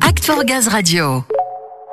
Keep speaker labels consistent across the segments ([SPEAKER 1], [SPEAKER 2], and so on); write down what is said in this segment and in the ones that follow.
[SPEAKER 1] Act for Gaz Radio.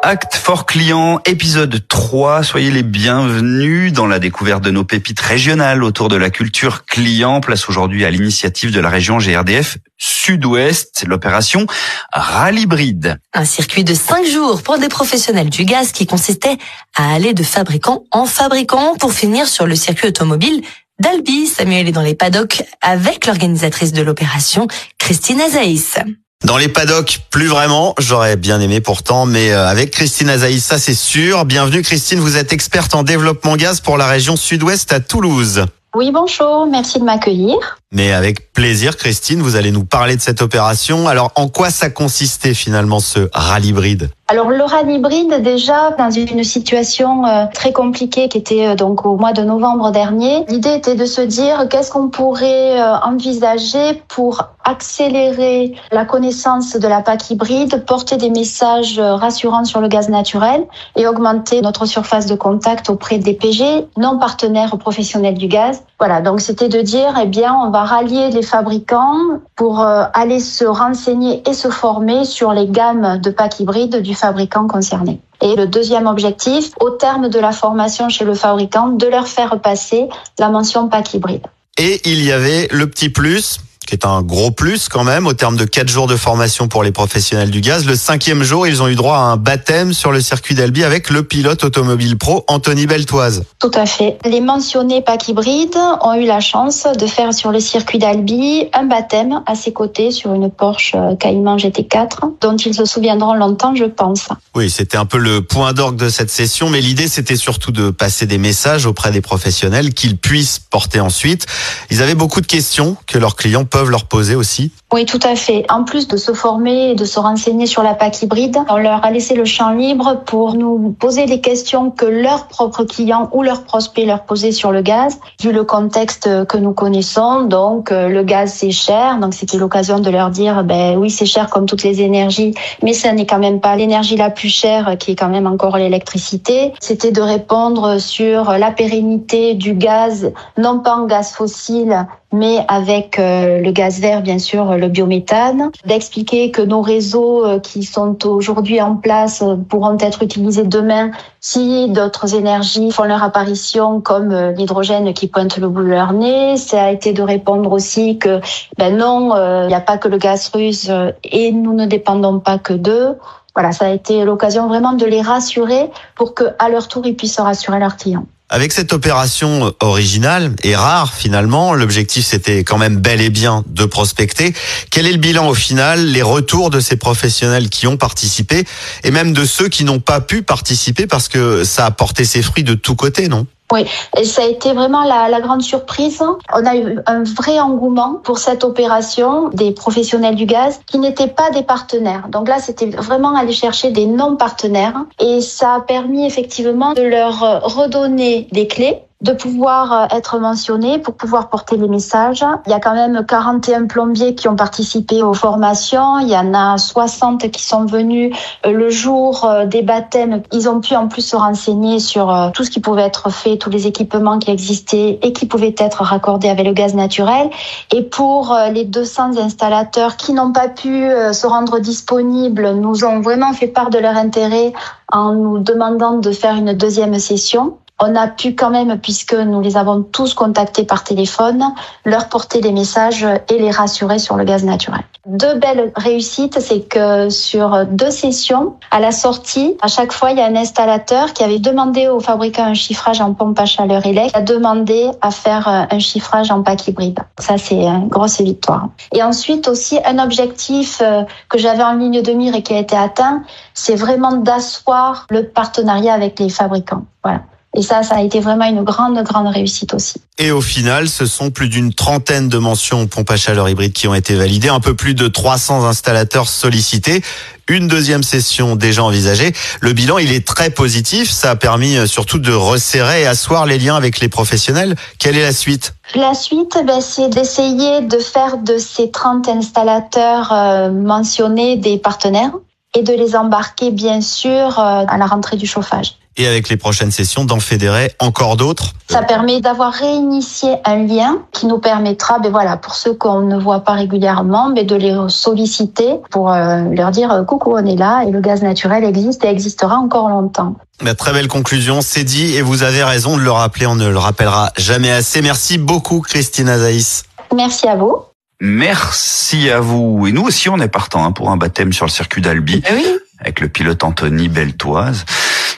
[SPEAKER 2] Acte for Client, épisode 3. Soyez les bienvenus dans la découverte de nos pépites régionales autour de la culture client. Place aujourd'hui à l'initiative de la région GRDF Sud-Ouest, l'opération Rallye Bride.
[SPEAKER 3] Un circuit de 5 jours pour des professionnels du gaz qui consistait à aller de fabricant en fabricant pour finir sur le circuit automobile d'Albi. Samuel est dans les paddocks avec l'organisatrice de l'opération, Christine Azaïs.
[SPEAKER 4] Dans les paddocks, plus vraiment. J'aurais bien aimé pourtant, mais euh, avec Christine Azaïs, c'est sûr. Bienvenue Christine, vous êtes experte en développement gaz pour la région sud-ouest à Toulouse.
[SPEAKER 5] Oui, bonjour, merci de m'accueillir.
[SPEAKER 4] Mais avec plaisir Christine, vous allez nous parler de cette opération. Alors en quoi ça consistait finalement ce rallye bride?
[SPEAKER 5] Alors le rallye bride déjà dans une situation euh, très compliquée qui était euh, donc au mois de novembre dernier, l'idée était de se dire qu'est-ce qu'on pourrait envisager pour accélérer la connaissance de la PAC hybride, porter des messages rassurants sur le gaz naturel et augmenter notre surface de contact auprès des PG, non partenaires professionnels du gaz. Voilà, donc c'était de dire, eh bien, on va rallier les fabricants pour euh, aller se renseigner et se former sur les gammes de PAC hybride du fabricant concerné. Et le deuxième objectif, au terme de la formation chez le fabricant, de leur faire passer la mention PAC hybride.
[SPEAKER 4] Et il y avait le petit plus, qui est un gros plus quand même au terme de quatre jours de formation pour les professionnels du gaz. Le cinquième jour, ils ont eu droit à un baptême sur le circuit d'Albi avec le pilote automobile pro Anthony Beltoise.
[SPEAKER 5] Tout à fait. Les mentionnés PAC hybride ont eu la chance de faire sur le circuit d'Albi un baptême à ses côtés sur une Porsche Cayman GT4 dont ils se souviendront longtemps, je pense.
[SPEAKER 4] Oui, c'était un peu le point d'orgue de cette session, mais l'idée c'était surtout de passer des messages auprès des professionnels qu'ils puissent porter ensuite. Ils avaient beaucoup de questions que leurs clients peuvent leur poser aussi
[SPEAKER 5] Oui, tout à fait. En plus de se former et de se renseigner sur la PAC hybride, on leur a laissé le champ libre pour nous poser les questions que leurs propres clients ou leurs prospects leur posaient sur le gaz, vu le contexte que nous connaissons. Donc, euh, le gaz, c'est cher. Donc, c'était l'occasion de leur dire, ben oui, c'est cher comme toutes les énergies, mais ça n'est quand même pas l'énergie la plus chère qui est quand même encore l'électricité. C'était de répondre sur la pérennité du gaz, non pas en gaz fossile, mais avec euh, le gaz vert, bien sûr, le biométhane, d'expliquer que nos réseaux euh, qui sont aujourd'hui en place euh, pourront être utilisés demain si d'autres énergies font leur apparition, comme l'hydrogène qui pointe le bout de leur nez. Ça a été de répondre aussi que, ben non, il n'y a pas que le gaz russe et nous ne dépendons pas que d'eux. Voilà, ça a été l'occasion vraiment de les rassurer pour que, à leur tour, ils puissent rassurer leurs clients.
[SPEAKER 4] Avec cette opération originale et rare finalement, l'objectif c'était quand même bel et bien de prospecter. Quel est le bilan au final, les retours de ces professionnels qui ont participé et même de ceux qui n'ont pas pu participer parce que ça a porté ses fruits de tous côtés, non?
[SPEAKER 5] Oui, et ça a été vraiment la, la, grande surprise. On a eu un vrai engouement pour cette opération des professionnels du gaz qui n'étaient pas des partenaires. Donc là, c'était vraiment aller chercher des non-partenaires et ça a permis effectivement de leur redonner des clés de pouvoir euh, être mentionné pour pouvoir porter les messages. Il y a quand même 41 plombiers qui ont participé aux formations. Il y en a 60 qui sont venus euh, le jour euh, des baptêmes. Ils ont pu en plus se renseigner sur tout ce qui pouvait être fait, tous les équipements qui existaient et qui pouvaient être raccordés avec le gaz naturel. Et pour les 200 installateurs qui n'ont pas pu se rendre disponibles, nous ont vraiment fait part de leur intérêt en nous demandant de faire une deuxième session on a pu quand même, puisque nous les avons tous contactés par téléphone, leur porter des messages et les rassurer sur le gaz naturel. Deux belles réussites, c'est que sur deux sessions, à la sortie, à chaque fois, il y a un installateur qui avait demandé au fabricant un chiffrage en pompe à chaleur électrique, a demandé à faire un chiffrage en pack hybride. Ça, c'est une grosse victoire. Et ensuite aussi, un objectif euh, que j'avais en ligne de mire et qui a été atteint, c'est vraiment d'asseoir le partenariat avec les fabricants. Voilà. Et ça, ça a été vraiment une grande, grande réussite aussi.
[SPEAKER 4] Et au final, ce sont plus d'une trentaine de mentions pompe à chaleur hybride qui ont été validées, un peu plus de 300 installateurs sollicités, une deuxième session déjà envisagée. Le bilan, il est très positif. Ça a permis euh, surtout de resserrer et asseoir les liens avec les professionnels. Quelle est la suite?
[SPEAKER 5] La suite, ben, c'est d'essayer de faire de ces 30 installateurs euh, mentionnés des partenaires et de les embarquer bien sûr euh, à la rentrée du chauffage.
[SPEAKER 4] Et avec les prochaines sessions d'en fédérer encore d'autres.
[SPEAKER 5] Ça permet d'avoir réinitié un lien qui nous permettra, ben voilà, pour ceux qu'on ne voit pas régulièrement, mais de les solliciter pour euh, leur dire euh, coucou, on est là et le gaz naturel existe et existera encore longtemps.
[SPEAKER 4] La très belle conclusion, c'est dit et vous avez raison de le rappeler, on ne le rappellera jamais assez. Merci beaucoup Christine Azaïs.
[SPEAKER 5] Merci à vous.
[SPEAKER 2] Merci à vous. Et nous aussi, on est partant hein, pour un baptême sur le circuit d'Albi
[SPEAKER 3] Eh oui.
[SPEAKER 2] avec le pilote Anthony Beltoise.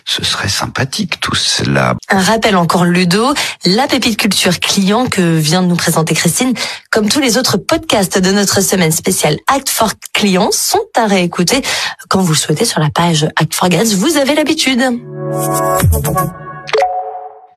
[SPEAKER 2] Ce serait sympathique tout cela.
[SPEAKER 3] Un rappel encore Ludo, la pépite culture client que vient de nous présenter Christine, comme tous les autres podcasts de notre semaine spéciale Act for Client, sont à réécouter quand vous le souhaitez sur la page Act for Gaz. Vous avez l'habitude.